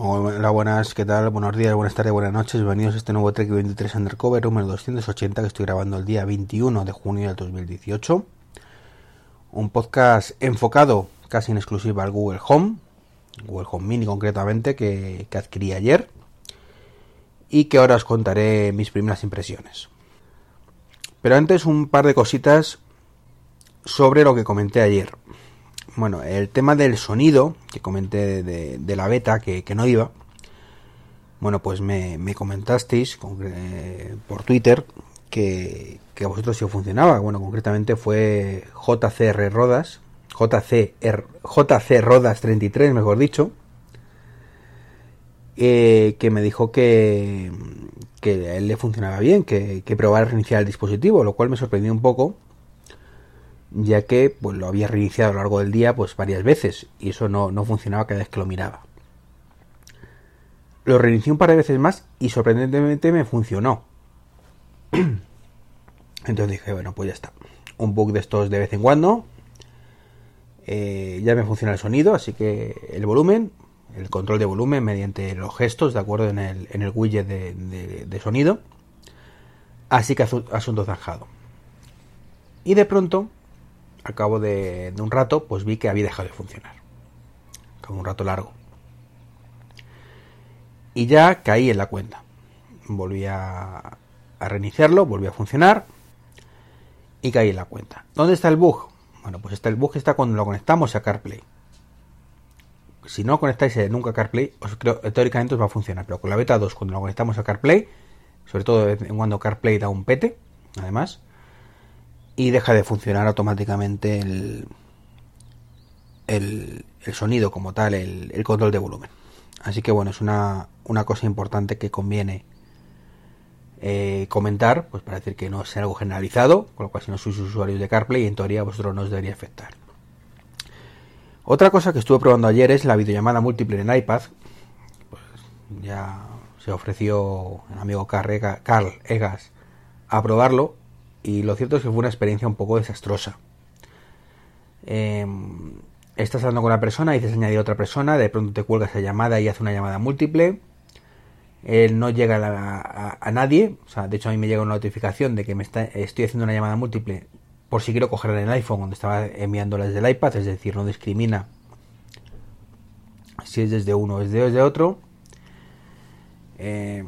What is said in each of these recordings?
Hola, buenas, ¿qué tal? Buenos días, buenas tardes, buenas noches. Bienvenidos a este nuevo Trek 23 Undercover número 280 que estoy grabando el día 21 de junio del 2018. Un podcast enfocado casi en exclusiva al Google Home, Google Home Mini concretamente, que, que adquirí ayer y que ahora os contaré mis primeras impresiones. Pero antes un par de cositas sobre lo que comenté ayer. Bueno, el tema del sonido que comenté de, la beta, que, no iba. Bueno, pues me, comentasteis eh, por Twitter que, a vosotros sí funcionaba. Bueno, concretamente fue JCR Rodas, JCR, JC Rodas 33, mejor dicho, eh, que me dijo que, que a él le funcionaba bien, que, que probara reiniciar el dispositivo, lo cual me sorprendió un poco ya que pues lo había reiniciado a lo largo del día pues varias veces y eso no, funcionaba cada vez que lo miraba. Lo reinicié un par de veces más y sorprendentemente me funcionó. Entonces dije, bueno, pues ya está. Un bug de estos de vez en cuando. Eh, ya me funciona el sonido, así que el volumen, el control de volumen mediante los gestos, de acuerdo, en el, en el widget de, de sonido. Así que asunto zanjado. Y de pronto al cabo de, un rato, pues vi que había dejado de funcionar. Como un rato largo. Y ya caí en la cuenta. Volví a, reiniciarlo, volví a funcionar y caí en la cuenta. ¿Dónde está el bug? Bueno, pues está el bug está cuando lo conectamos a CarPlay. Si no conectáis nunca a CarPlay, os creo, teóricamente os va a funcionar, pero con la beta 2 cuando lo conectamos a CarPlay, sobre todo cuando CarPlay da un pete, además, y deja de funcionar automáticamente el, el, sonido como tal, el, control de volumen. Así que bueno, es una, una cosa importante que conviene eh, comentar, pues para decir que no es algo generalizado, con lo cual si no sois usuarios de CarPlay, en teoría a vosotros no os debería afectar. Otra cosa que estuve probando ayer es la videollamada múltiple en iPad. Pues ya se ofreció el amigo Carl Egas a probarlo y lo cierto es que fue una experiencia un poco desastrosa. Em, estás hablando con una persona, dices añadir a otra persona, de pronto te cuelga esa llamada y hace una llamada múltiple. Él no llega a, nadie, o sea, de hecho a mí me llega una notificación de que me estoy haciendo una llamada múltiple por si quiero cogerla en el iPhone donde estaba enviándola desde el iPad, es decir, no discrimina si es desde uno o es desde otro. Eh,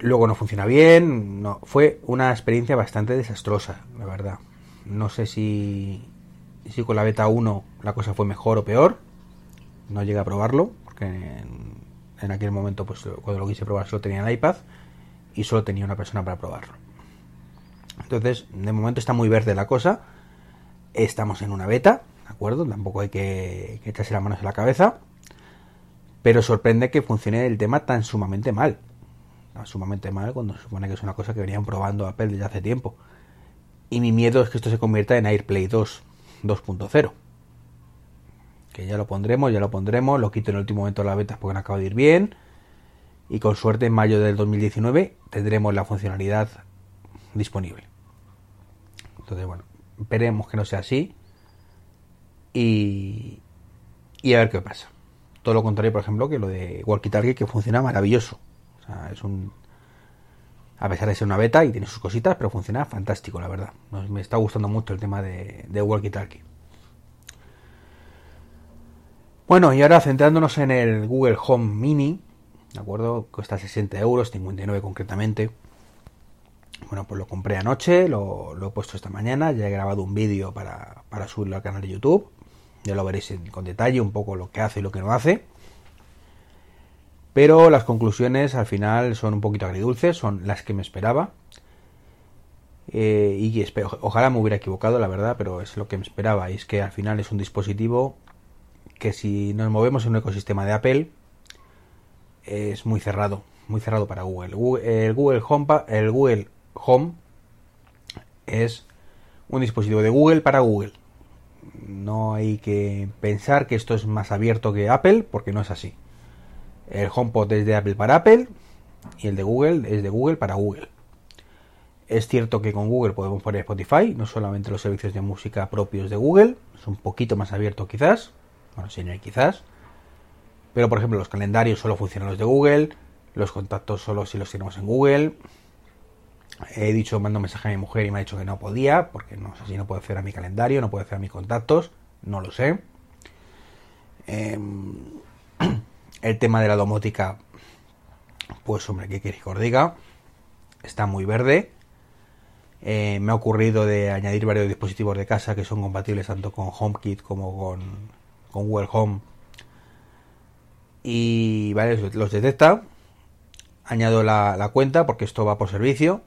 luego no funciona bien. No, fue una experiencia bastante desastrosa, la verdad. No sé si, si con la beta 1 la cosa fue mejor o peor. No llegué a probarlo, porque en, aquel momento, pues cuando lo quise probar, solo tenía el iPad y solo tenía una persona para probarlo. Entonces, de momento está muy verde la cosa. Estamos en una beta, ¿de acuerdo? Tampoco hay que, que echarse las manos en la cabeza. Pero sorprende que funcione el tema tan sumamente mal sumamente mal cuando se supone que es una cosa que venían probando Apple desde hace tiempo. Y mi miedo es que esto se convierta en AirPlay 2 2.0. Que ya lo pondremos, ya lo pondremos, lo quito en el último momento de la beta porque no acaba de ir bien. Y con suerte en mayo del 2019 tendremos la funcionalidad disponible. Entonces, bueno, esperemos que no sea así. Y, y a ver qué pasa. Todo lo contrario, por ejemplo, que lo de Walkie Talkie que funciona maravilloso es un. A pesar de ser una beta y tiene sus cositas, pero funciona fantástico, la verdad. Me está gustando mucho el tema de, de Walkie Talkie. Bueno, y ahora centrándonos en el Google Home Mini, ¿de acuerdo? Cuesta 60 euros, 59 concretamente. Bueno, pues lo compré anoche, lo, he puesto esta mañana, ya he grabado un vídeo para, para subirlo al canal de YouTube. Ya lo veréis con detalle, un poco lo que hace y lo que no hace. Pero las conclusiones al final son un poquito agridulces, son las que me esperaba. Eh, y ojalá me hubiera equivocado, la verdad, pero es lo que me esperaba. Y es que al final es un dispositivo que si nos movemos en un ecosistema de Apple es muy cerrado, muy cerrado para Google. el Google Home, el Google Home es un dispositivo de Google para Google. No hay que pensar que esto es más abierto que Apple, porque no es así. El HomePod es de Apple para Apple y el de Google es de Google para Google. Es cierto que con Google podemos poner Spotify, no solamente los servicios de música propios de Google, es un poquito más abierto quizás, bueno, si no hay quizás, Pero por ejemplo los calendarios solo funcionan los de Google, los contactos solo si los tenemos en Google. He dicho, mando un mensaje a mi mujer y me ha dicho que no podía, porque no sé si no puedo hacer a mi calendario, no puedo hacer a mis contactos, no lo sé. Em, el tema de la domótica, pues hombre, ¿qué queréis que os diga? Está muy verde. Eh, me ha ocurrido de añadir varios dispositivos de casa que son compatibles tanto con HomeKit como con, con Google Home. Y vale, los detecta. Añado la, cuenta porque esto va por servicio.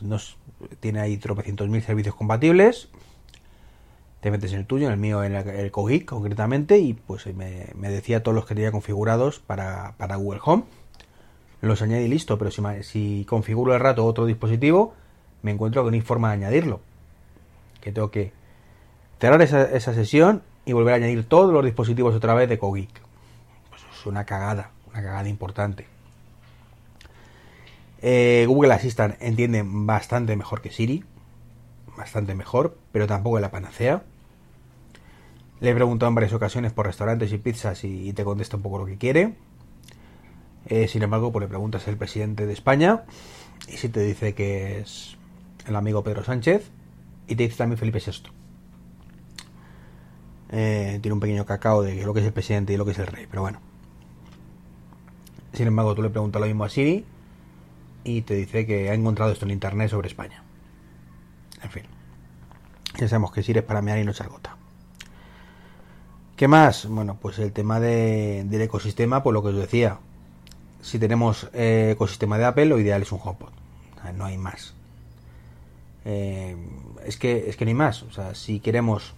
nos, tiene ahí tropecientos mil servicios compatibles. Te metes en el tuyo, en el mío, en el, Cogeek concretamente, y pues me, decía todos los que tenía configurados para, para Google Home. Los añadí listo, pero si, configuro el rato otro dispositivo, me encuentro que no hay forma de añadirlo. Que tengo que cerrar esa, esa sesión y volver a añadir todos los dispositivos otra vez de Cogeek. Pues es una cagada, una cagada importante. Eh, Google Assistant entiende bastante mejor que Siri, bastante mejor, pero tampoco es la panacea. Le he preguntado en varias ocasiones por restaurantes y pizzas y, te contesta un poco lo que quiere. Eh, sin embargo, pues le preguntas al presidente de España y si te dice que es el amigo Pedro Sánchez y te dice también Felipe VI. Eh, tiene un pequeño cacao de lo que es el presidente y lo que es el rey, pero bueno. Sin embargo, tú le preguntas lo mismo a Siri y te dice que ha encontrado esto en internet sobre España. En fin. Ya sabemos que Siri es para mear y no gota. ¿Qué más? Bueno, pues el tema del ecosistema, pues lo que os decía. Si tenemos eh, ecosistema de Apple, lo ideal es un HomePod. No hay más. Eh, es que es que no hay más. O sea, si queremos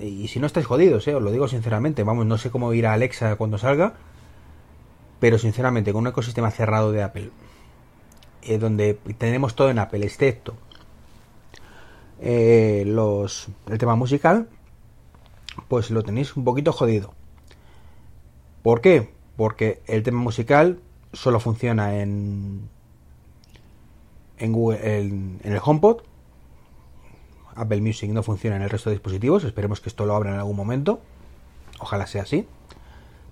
y si no estáis jodidos, eh, os lo digo sinceramente, vamos, no sé cómo ir a Alexa cuando salga, pero sinceramente con un ecosistema cerrado de Apple, donde tenemos todo en Apple, excepto los el tema musical, pues lo tenéis un poquito jodido. ¿Por qué? Porque el tema musical solo funciona en en, Google, en el HomePod Apple Music no funciona en el resto de dispositivos. Esperemos que esto lo abra en algún momento. Ojalá sea así.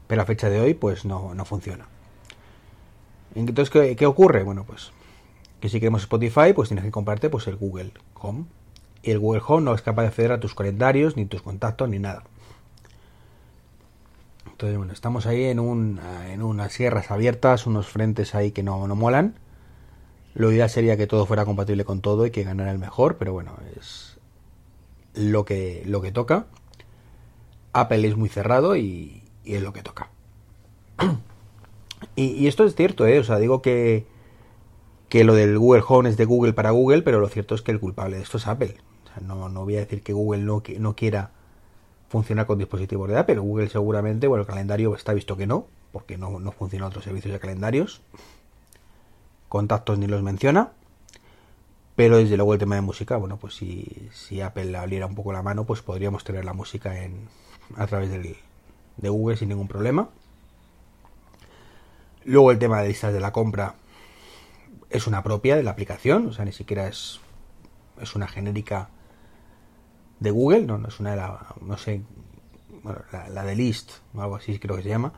Pero a fecha de hoy, pues no, funciona. Entonces, ¿qué, ocurre? Bueno, pues que si queremos Spotify, pues tienes que comprarte pues el Google Home. Y el Google Home no es capaz de acceder a tus calendarios, ni tus contactos, ni nada. Entonces, bueno, estamos ahí en, un, en unas sierras abiertas, unos frentes ahí que no, no molan. Lo ideal sería que todo fuera compatible con todo y que ganara el mejor, pero bueno, es, lo que, lo que toca. Apple es muy cerrado y, es lo que toca. y, esto es cierto, ¿eh? O sea, digo que, que lo del Google Home es de Google para Google, pero lo cierto es que el culpable de esto es Apple. No, no voy a decir que Google no, no quiera funcionar con dispositivos de Apple. Google seguramente, bueno, el calendario está visto que no, porque no, no funciona otros servicios de calendarios. Contactos ni los menciona. Pero desde luego el tema de música, bueno, pues si, si Apple abriera un poco la mano, pues podríamos tener la música en, a través de Google sin ningún problema. Luego el tema de listas de la compra es una propia de la aplicación, o sea, ni siquiera es, es una genérica de Google, no, no es una de la, no sé, la, de list o algo así creo que se llama,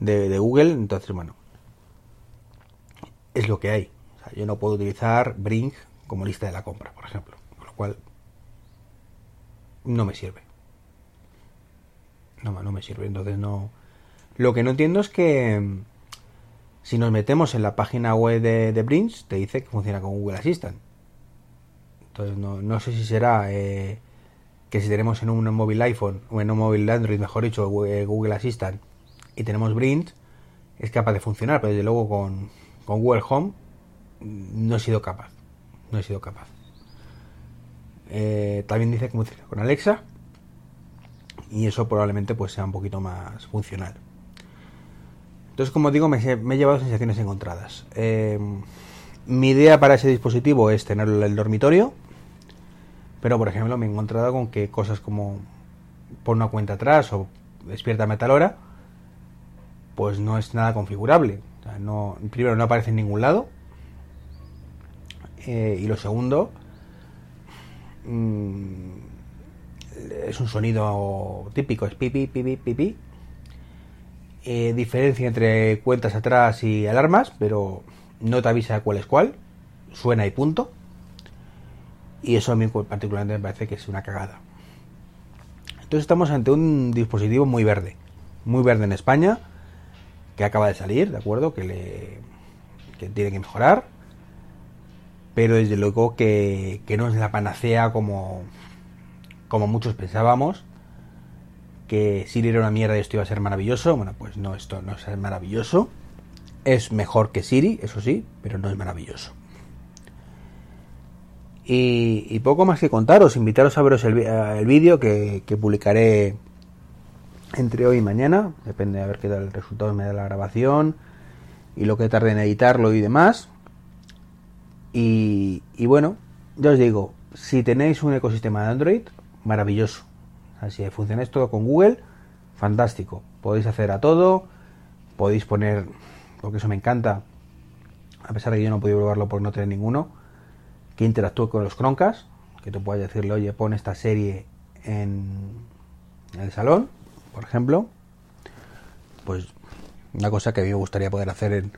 de, de Google, entonces bueno, es lo que hay yo no puedo utilizar Brink como lista de la compra, por ejemplo, con lo cual no me sirve. No, no me sirve, entonces no... Lo que no entiendo es que mm, si nos metemos en la página web de, de te dice que funciona con Google Assistant. Entonces no, sé si será eh, que si tenemos en un móvil iPhone o en un móvil Android, mejor dicho, Google Assistant, y tenemos Brink, es capaz de funcionar, pero desde luego con, con Google Home no he sido capaz. No he sido capaz. Eh, también dice que con Alexa. Y eso probablemente pues sea un poquito más funcional. Entonces, como digo, me, he llevado sensaciones encontradas. Eh, mi idea para ese dispositivo es tenerlo en el dormitorio. Pero, por ejemplo, me he encontrado con que cosas como pon una cuenta atrás o despierta a tal hora, pues no es nada configurable. primero, no aparece en ningún lado. Eh, y lo segundo, mm, es un sonido típico, es pipi, pipi, pipi. eh, diferencia entre cuentas atrás y alarmas, pero no te avisa cuál es cuál, suena y punto. Y eso a mí particularmente me parece que es una cagada. Entonces estamos ante un dispositivo muy verde, muy verde en España, que acaba de salir, ¿de acuerdo? Que, le, que tiene que mejorar, pero desde luego que, que no es la panacea como, como muchos pensábamos que Siri era una mierda y esto iba a ser maravilloso. Bueno, pues no, esto no es maravilloso. Es mejor que Siri, eso sí, pero no es maravilloso. Y, poco más que contaros, invitaros a veros el, vídeo que, publicaré entre hoy y mañana. Depende a ver qué tal el resultado me da la grabación y lo que tarde en editarlo y demás. Y, bueno, ya os digo, si tenéis un ecosistema de Android, maravilloso Así funcionáis todo con Google, fantástico. Podéis hacer a todo, podéis poner, porque eso me encanta, a pesar de que yo no podido probarlo por no tener ninguno, que interactúe con los croncas, que tú puedas decirle, oye, pon esta serie en, el salón, por ejemplo. Pues una cosa que a mí me gustaría poder hacer en,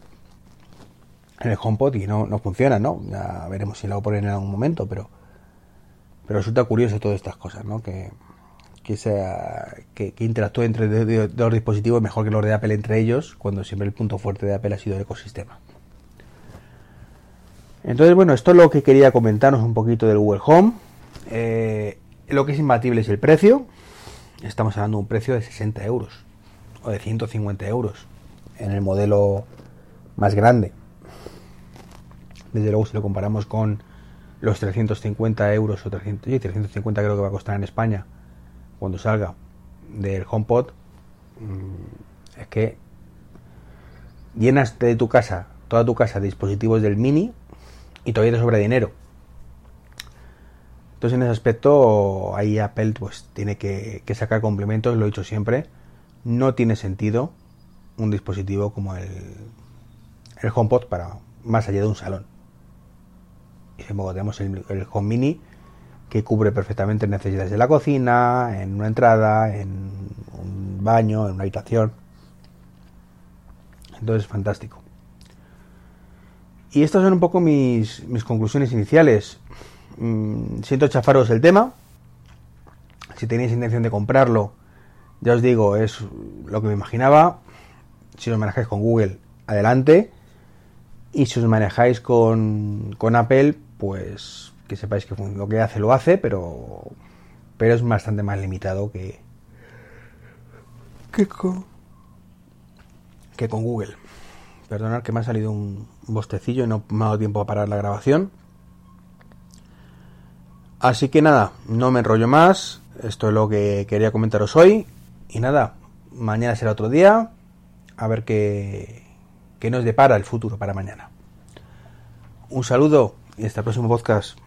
en el HomePod y no, no funciona, ¿no? Ya veremos si lo poner en algún momento, pero, pero resulta curioso todas estas cosas, ¿no? Que, que, sea, que, interactúe entre dos dispositivos mejor que los de Apple entre ellos, cuando siempre el punto fuerte de Apple ha sido el ecosistema. Entonces, bueno, esto es lo que quería comentaros un poquito del Google Home. Eh, lo que es imbatible es el precio. Estamos hablando de un precio de 60 euros o de 150 euros en el modelo más grande. Desde luego, si lo comparamos con los 350 euros o 300, 350 creo que va a costar en España cuando salga del HomePod mm, es que llenas de tu casa, toda tu casa, de dispositivos del mini y todavía te sobra dinero. Entonces en ese aspecto ahí Apple pues tiene que, sacar complementos, lo he dicho siempre, no tiene sentido un dispositivo como el, el HomePod para más allá de un salón. Y luego tenemos el, el Home Mini que cubre perfectamente necesidades de la cocina, en una entrada, en un baño, en una habitación. Entonces, fantástico. Y estas son un poco mis, mis conclusiones iniciales. Mm, siento chafaros el tema. Si tenéis intención de comprarlo, ya os digo, es lo que me imaginaba. Si os manejáis con Google, adelante. Y si os manejáis con, con Apple, pues que sepáis que lo que hace lo hace, pero pero es bastante más limitado que que con, que con Google. Perdonad que me ha salido un bostecillo y no me ha dado tiempo a parar la grabación. Así que nada, no me enrollo más. Esto es lo que quería comentaros hoy. Y nada, mañana será otro día. A ver qué, qué nos depara el futuro para mañana. Un saludo y hasta el próximo podcast.